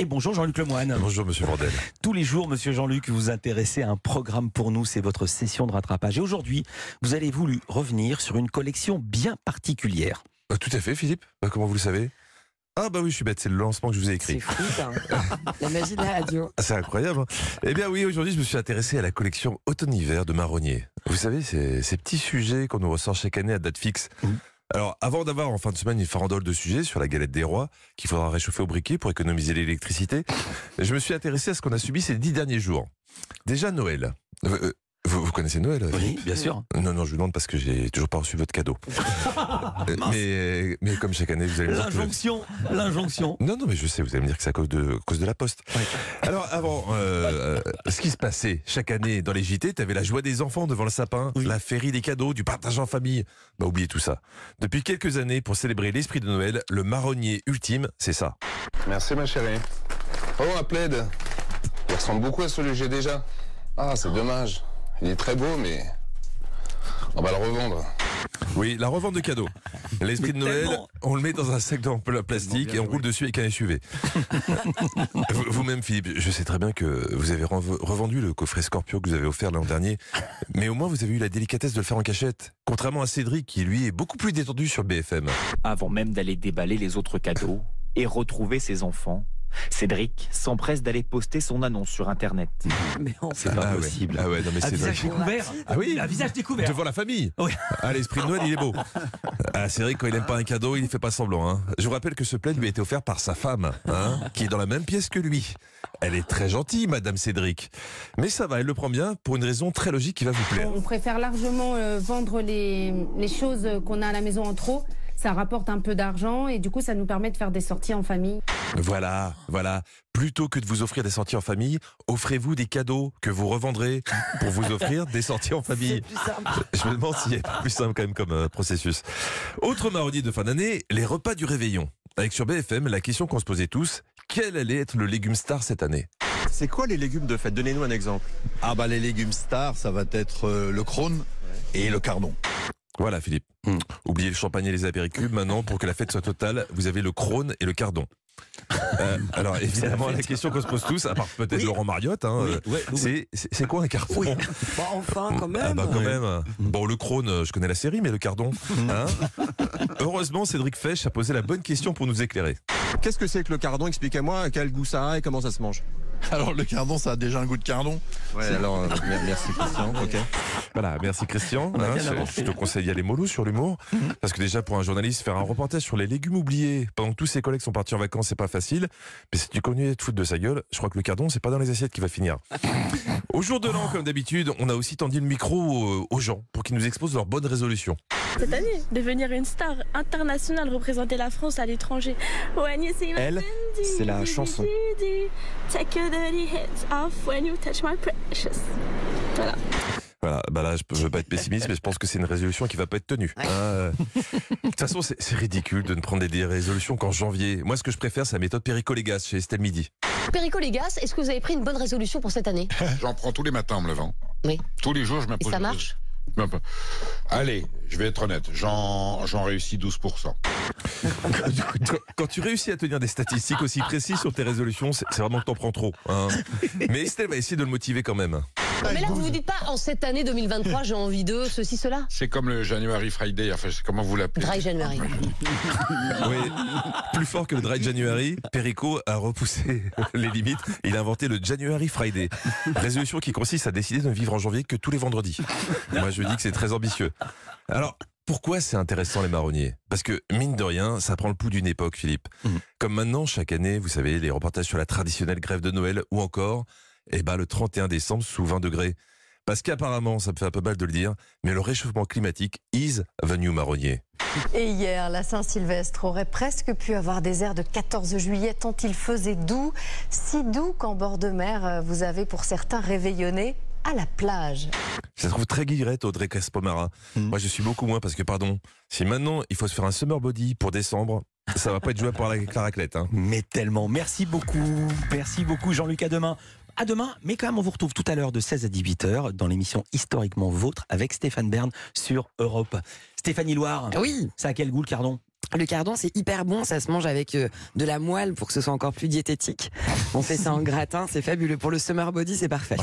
Et bonjour Jean-Luc Lemoine. Bonjour Monsieur Vandel. Tous les jours, Monsieur Jean-Luc, vous vous intéressez à un programme pour nous, c'est votre session de rattrapage. Et aujourd'hui, vous allez voulu revenir sur une collection bien particulière. Euh, tout à fait, Philippe. Euh, comment vous le savez? Ah bah oui, je suis bête, c'est le lancement que je vous ai écrit. C'est fou ça. La magie de la radio. Ah, C'est incroyable. hein. Eh bien oui, aujourd'hui je me suis intéressé à la collection automne-hiver de Marronnier. Vous savez, ces petits sujets qu'on nous ressort chaque année à date fixe. Alors avant d'avoir en fin de semaine une farandole de sujets sur la galette des rois qu'il faudra réchauffer au briquet pour économiser l'électricité, je me suis intéressé à ce qu'on a subi ces dix derniers jours. Déjà Noël. Euh, euh, vous, vous connaissez Noël euh, Oui, bien sûr. Non, non, je vous demande parce que j'ai toujours pas reçu votre cadeau. Euh, mais, mais comme chaque année, vous allez me dire que- L'injonction, l'injonction. non, non, mais je sais, vous allez me dire que c'est à cause de, à cause de la poste. Alors, avant, euh, euh, ce qui se passait chaque année dans les JT, tu avais la joie des enfants devant le sapin, Oui. la féerie des cadeaux, du partage en famille. Bah, oubliez tout ça. Depuis quelques années, pour célébrer l'esprit de Noël, le marronnier ultime, c'est ça. Merci ma chérie. Oh, un plaid. Il ressemble beaucoup à celui que j'ai déjà. Ah, c'est dommage. Il est très beau, mais on va le revendre. Oui, la revente de cadeaux. L'esprit de Noël, tellement. on le met dans un sac en pla- plastique et on roule dessus avec un SUV. Vous- Vous-même, Philippe, je sais très bien que vous avez rev- revendu le coffret Scorpio que vous avez offert l'an dernier, mais au moins vous avez eu la délicatesse de le faire en cachette. Contrairement à Cédric, qui lui est beaucoup plus détendu sur BFM. avant même d'aller déballer les autres cadeaux et retrouver ses enfants. Cédric s'empresse d'aller poster son annonce sur Internet. Mais on C'est pas Ah ouais. possible. Ah ouais, non mais Un c'est visage découvert. Ah oui. Un visage découvert. Devant la famille. Oui. Ah, l'esprit de Noël, il est beau. Ah, que quand il aime pas un cadeau, il ne fait pas semblant. Hein. Je vous rappelle que ce plaid lui a été offert par sa femme, hein, qui est dans la même pièce que lui. Elle est très gentille, Madame Cédric. Mais ça va, elle le prend bien pour une raison très logique qui va vous plaire. On préfère largement euh, vendre les, les choses qu'on a à la maison en trop. Ça rapporte un peu d'argent et du coup, ça nous permet de faire des sorties en famille. Voilà, voilà. Plutôt que de vous offrir des sorties en famille, offrez-vous des cadeaux que vous revendrez pour vous offrir des sorties en famille. plus simple. Je me demande s'il y a pas plus simple quand même comme euh, processus. Autre marronnier de fin d'année, les repas du réveillon. Avec sur BFM, la question qu'on se posait tous, quel allait être le légume star cette année? C'est quoi les légumes de fête? Donnez-nous un exemple. Ah bah les légumes stars, ça va être euh, le crône et le cardon. Voilà Philippe. Hmm. Oubliez le champagne et les apéricubes. Maintenant, pour que la fête soit totale, vous avez le crône et le cardon. Euh, alors évidemment, la, question qu'on se pose tous, à part peut-être Oui. Laurent Mariotte, hein, Oui, euh, oui. c'est quoi un cardon Oui. Bah, enfin, quand même. Ah bah quand même. Bon, le crône, euh, je connais la série, mais le cardon. hein Heureusement, Cédric Fesch a posé la bonne question pour nous éclairer. Qu'est-ce que c'est que le cardon? Expliquez-moi quel goût ça a et comment ça se mange? Alors le cardon, ça a déjà un goût de cardon. Ouais, alors euh, mer- merci Christian. Ok. Voilà, merci Christian. Hein, je, te conseille d'y aller mollo sur l'humour. Parce que déjà, pour un journaliste, faire un reportage sur les légumes oubliés pendant que tous ses collègues sont partis en vacances, c'est pas facile. Mais si tu continues à te foutre de sa gueule, je crois que le cardon, c'est pas dans les assiettes qui va finir. Au jour de l'an, comme d'habitude, on a aussi tendu le micro euh, aux gens pour qu'ils nous exposent leurs bonnes résolutions. Cette année, devenir une star internationale, représenter la France à l'étranger. Elle, c'est la chanson. Voilà. Voilà, bah là, je je veux pas être pessimiste, mais je pense que c'est une résolution qui va pas être tenue. hein, euh. De toute façon, c'est ridicule de ne prendre des, résolutions qu'en janvier. Moi, ce que je préfère, c'est la méthode Perico Légas chez Estelle Midi. Perico Légas, est-ce que vous avez pris une bonne résolution pour cette année? J'en prends tous les matins en me levant. Oui. Tous les jours, je Et m'impose. ça marche? Allez, je vais être honnête. J'en réussis 12%. Quand, quand tu réussis à tenir des statistiques aussi précises sur tes résolutions, c'est c'est vraiment que t'en prends trop. hein. Mais Estelle va essayer de le motiver quand même. Non, Mais là, vous vous dites pas en cette année 2023, j'ai envie de ceci, cela C'est comme le January Friday, enfin, comment vous l'appelez Dry January. Oui, plus fort que le Dry January, Perico a repoussé les limites. Il a inventé le January Friday. Résolution qui consiste à décider de ne vivre en janvier que tous les vendredis. Moi, je dis que c'est très ambitieux. Alors, pourquoi c'est intéressant les marronniers? Parce que, mine de rien, ça prend le pouls d'une époque, Philippe. Mhm. Comme maintenant, chaque année, vous savez, les reportages sur la traditionnelle grève de Noël ou encore, eh ben, le 31 décembre sous 20 degrés. Parce qu'apparemment, ça me fait un peu mal de le dire, mais le réchauffement climatique is the new marronnier. Et hier, la Saint-Sylvestre aurait presque pu avoir des airs de 14 juillet tant il faisait doux, si doux qu'en bord de mer, euh, vous avez pour certains réveillonné à la plage. Je la trouve très guillerette, Audrey Crespomara. Mhm. Moi, je suis beaucoup moins parce que, pardon, si maintenant il faut se faire un summer body pour décembre, ça va pas être joué pour la, la raclette. Hein. Mais tellement. Merci beaucoup. Merci beaucoup, Jean-Luc. À demain. À demain, mais quand même, on vous retrouve tout à l'heure de 16 à 18h dans l'émission Historiquement Vôtre avec Stéphane Bern sur Europe. Stéphanie Loire, Oui. ça a quel goût le cardon? Le cardon, c'est hyper bon, ça se mange avec euh, de la moelle pour que ce soit encore plus diététique. On fait ça en gratin, c'est fabuleux. Pour le summer body, c'est parfait.